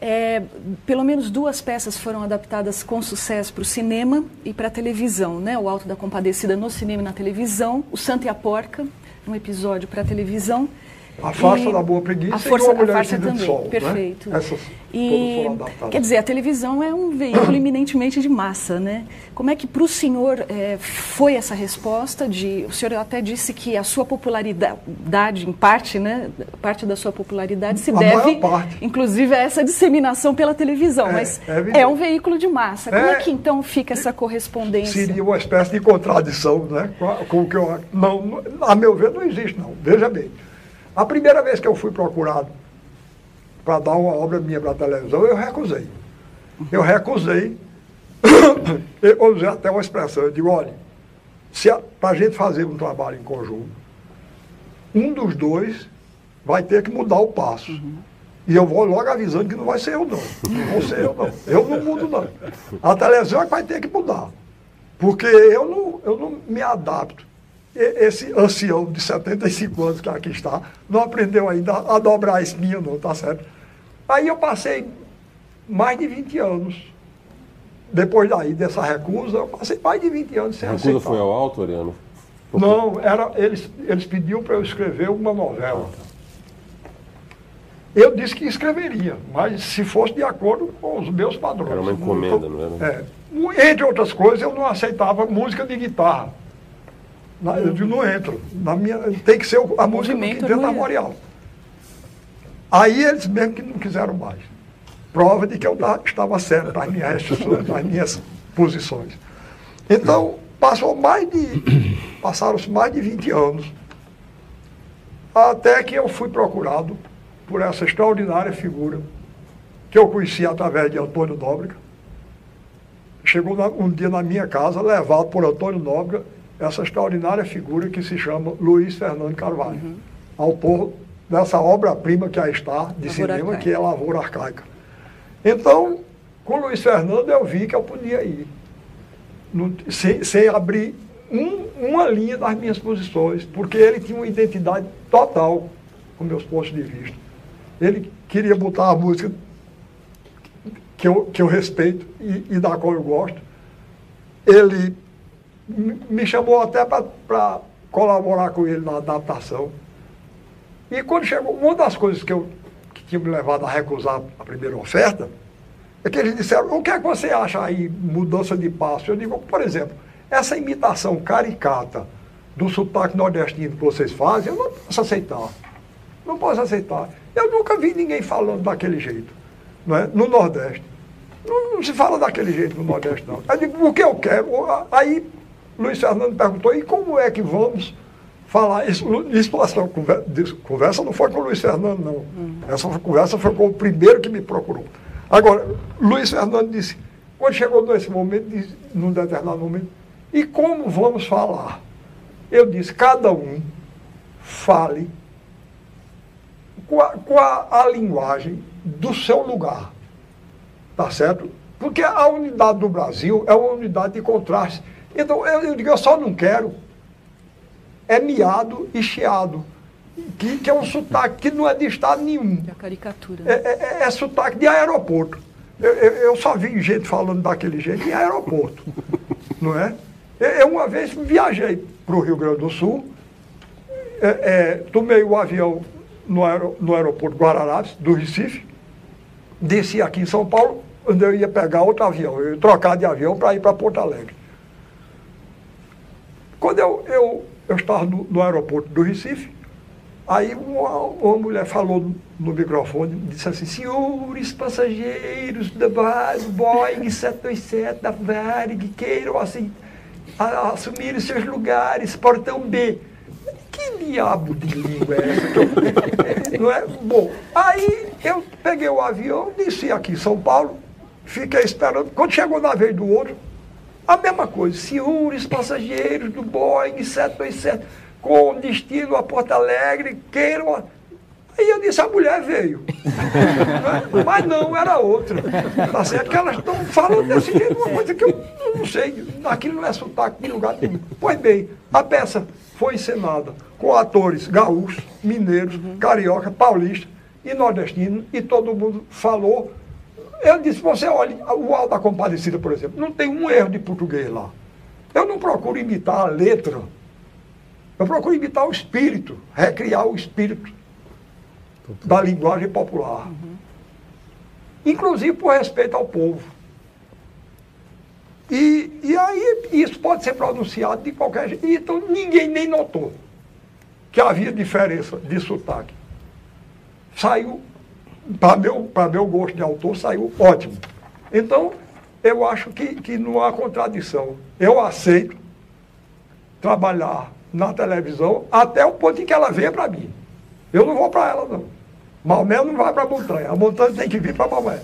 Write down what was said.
É, pelo menos duas peças foram adaptadas com sucesso para o cinema e para a televisão, né? O Alto da Compadecida no cinema e na televisão, O Santo e a Porca, um episódio para a televisão. A farsa e da boa preguiça a força, e uma mulher a farsa também, sol, perfeito. Né? Essas e, quer dizer, a televisão é um veículo eminentemente de massa, né? Como é que para o senhor é, foi essa resposta de, o senhor até disse que a sua popularidade, em parte, né, parte da sua popularidade se a deve, inclusive, a essa disseminação pela televisão, é, mas é, é, um veículo de massa. Como é, que então fica essa correspondência? Seria uma espécie de contradição, né? Com o que eu, não, a meu ver, não existe, não. Veja bem. A primeira vez que eu fui procurado para dar uma obra minha para a televisão, eu recusei. Eu recusei, eu usei até uma expressão, eu digo, olha, para a gente fazer um trabalho em conjunto, um dos dois vai ter que mudar o passo. Uhum. E eu vou logo avisando que não vai ser eu não. Não vou ser eu não. Eu não mudo não. A televisão é que vai ter que mudar. Porque eu não, eu não me adapto esse ancião de 75 anos que aqui está, não aprendeu ainda a dobrar a espinha, não, tá certo? Aí eu passei mais de 20 anos. Depois daí, dessa recusa, eu passei mais de 20 anos sem A recusa aceitar. foi ao alto, Ariano? Não, era, eles, eles pediam para eu escrever uma novela. Eu disse que escreveria, mas se fosse de acordo com os meus padrões. Era uma encomenda, não, não era? É. Entre outras coisas, eu não aceitava música de guitarra. Na, eu não entro. Na minha, tem que ser a música do Quinteto Armorial. Aí eles mesmo que não quiseram mais. Prova de que eu estava certo nas minhas restrições, nas minhas posições. Então, passou mais de. Passaram-se mais de 20 anos. Até que eu fui procurado por essa extraordinária figura que eu conheci através de Antônio Nóbrega. Chegou um dia na minha casa, levado por Antônio Nóbrega, essa extraordinária figura que se chama Luiz Fernando Carvalho, uhum. autor dessa obra-prima que aí está de cinema, arcaica. que é Lavoura Arcaica. Então, com Luiz Fernando eu vi que eu podia ir, no, sem, sem, abrir um, uma linha das minhas posições, porque ele tinha uma identidade total com meus pontos de vista. Ele queria botar a música que eu, que eu respeito e, e da qual eu gosto. Ele me chamou até para colaborar com ele na adaptação. E quando chegou, uma das coisas que, eu, que tinha me levado a recusar a primeira oferta, é que eles disseram, o que é que você acha aí, mudança de passo? Eu digo, por exemplo, essa imitação caricata do sotaque nordestino que vocês fazem, eu não posso aceitar. Não posso aceitar. Eu nunca vi ninguém falando daquele jeito, não é? no Nordeste. Não, não se fala daquele jeito no Nordeste, não. Eu digo, o que eu quero? Aí Luiz Fernando perguntou, e como é que vamos falar isso? Essa conversa não foi com o Luiz Fernando, não. Uhum. Essa conversa foi com o primeiro que me procurou. Agora, Luiz Fernando disse, quando chegou nesse momento, disse, num determinado momento, e como vamos falar? Eu disse, cada um fale com a, com a, a linguagem do seu lugar. Tá certo? Porque a unidade do Brasil é uma unidade de contraste então, eu, eu digo, eu só não quero é miado e chiado. Que, que é um sotaque que não é de estado nenhum. É caricatura. É, é, é, é sotaque de aeroporto. Eu, eu, eu, só vi gente falando daquele jeito em aeroporto. não é? Eu uma vez viajei para o Rio Grande do Sul, é, é, tomei o avião no, aer, no aeroporto Guararapes, do Recife, desci aqui em São Paulo, onde eu ia pegar outro avião, eu ia trocar de avião para ir para Porto Alegre. Quando eu, eu, eu estava no, no aeroporto do Recife, aí uma, uma mulher falou no, microfone, disse assim, senhores passageiros da Boeing 727 da Varig queiram assim, a, assumir os seus lugares, portão B. Que diabo de língua é essa? Não é? Bom, aí eu peguei o avião, desci aqui em São Paulo, fiquei esperando. Quando chegou na vez do outro, a mesma coisa, senhores passageiros do Boeing 727 com destino a Porto Alegre, queiram. Aí eu disse, a mulher veio. Mas não, era outra. Tá certo que elas estão falando desse jeito, uma coisa que eu não sei, aquilo não é sotaque de lugar nenhum. Pois bem, a peça foi encenada com atores gaúchos, mineiros, uhum. carioca, paulista e nordestino, e todo mundo falou Eu disse, você olha, o Alto da Compadecida, por exemplo, não tem um erro de português lá. Eu não procuro imitar a letra. Eu procuro imitar o espírito, recriar o espírito da linguagem popular. Uhum. Inclusive por respeito ao povo. E, e aí isso pode ser pronunciado de qualquer jeito. Então ninguém nem notou que havia diferença de sotaque. Saiu, para meu, meu gosto de autor, saiu ótimo. Então, eu acho que, que não há contradição. Eu aceito trabalhar na televisão até o ponto em que ela venha para mim. Eu não vou para ela, não. Maomé não vai para a montanha. A montanha tem que vir para Maomé.